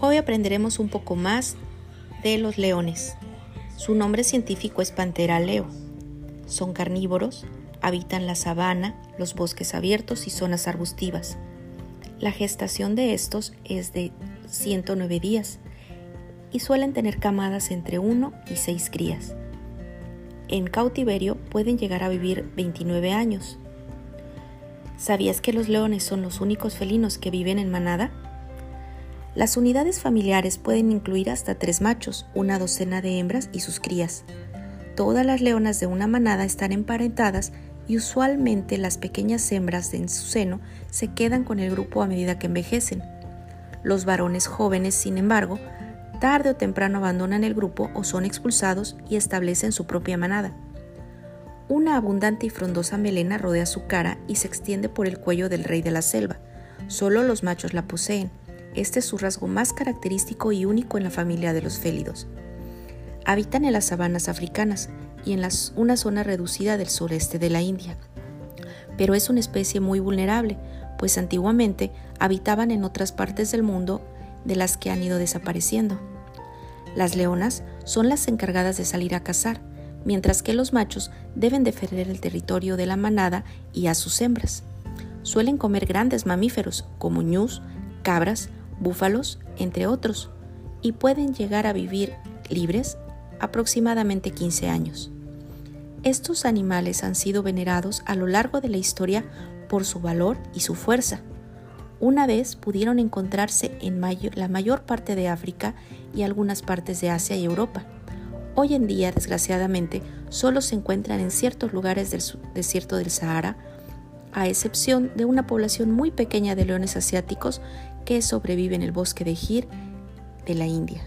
Hoy aprenderemos un poco más de los leones. Su nombre científico es Pantera leo. Son carnívoros, habitan la sabana, los bosques abiertos y zonas arbustivas. La gestación de estos es de 109 días y suelen tener camadas entre 1 y 6 crías. En cautiverio pueden llegar a vivir 29 años. ¿Sabías que los leones son los únicos felinos que viven en manada? Las unidades familiares pueden incluir hasta tres machos, una docena de hembras y sus crías. Todas las leonas de una manada están emparentadas y usualmente las pequeñas hembras en su seno se quedan con el grupo a medida que envejecen. Los varones jóvenes, sin embargo, tarde o temprano abandonan el grupo o son expulsados y establecen su propia manada. Una abundante y frondosa melena rodea su cara y se extiende por el cuello del rey de la selva. Solo los machos la poseen. Este es su rasgo más característico y único en la familia de los félidos. Habitan en las sabanas africanas, y en una zona reducida del sureste de la India. Pero es una especie muy vulnerable, pues antiguamente habitaban en otras partes del mundo de las que han ido desapareciendo. Las leonas son las encargadas de salir a cazar, mientras que los machos deben defender el territorio de la manada y a sus hembras. Suelen comer grandes mamíferos como ñus, cabras, búfalos, entre otros, y pueden llegar a vivir libres aproximadamente 15 años. Estos animales han sido venerados a lo largo de la historia por su valor y su fuerza. Una vez pudieron encontrarse en la mayor parte de África y algunas partes de Asia y Europa. Hoy en día, desgraciadamente, solo se encuentran en ciertos lugares del desierto del Sahara, a excepción de una población muy pequeña de leones asiáticos que sobrevive en el bosque de Gir de la India.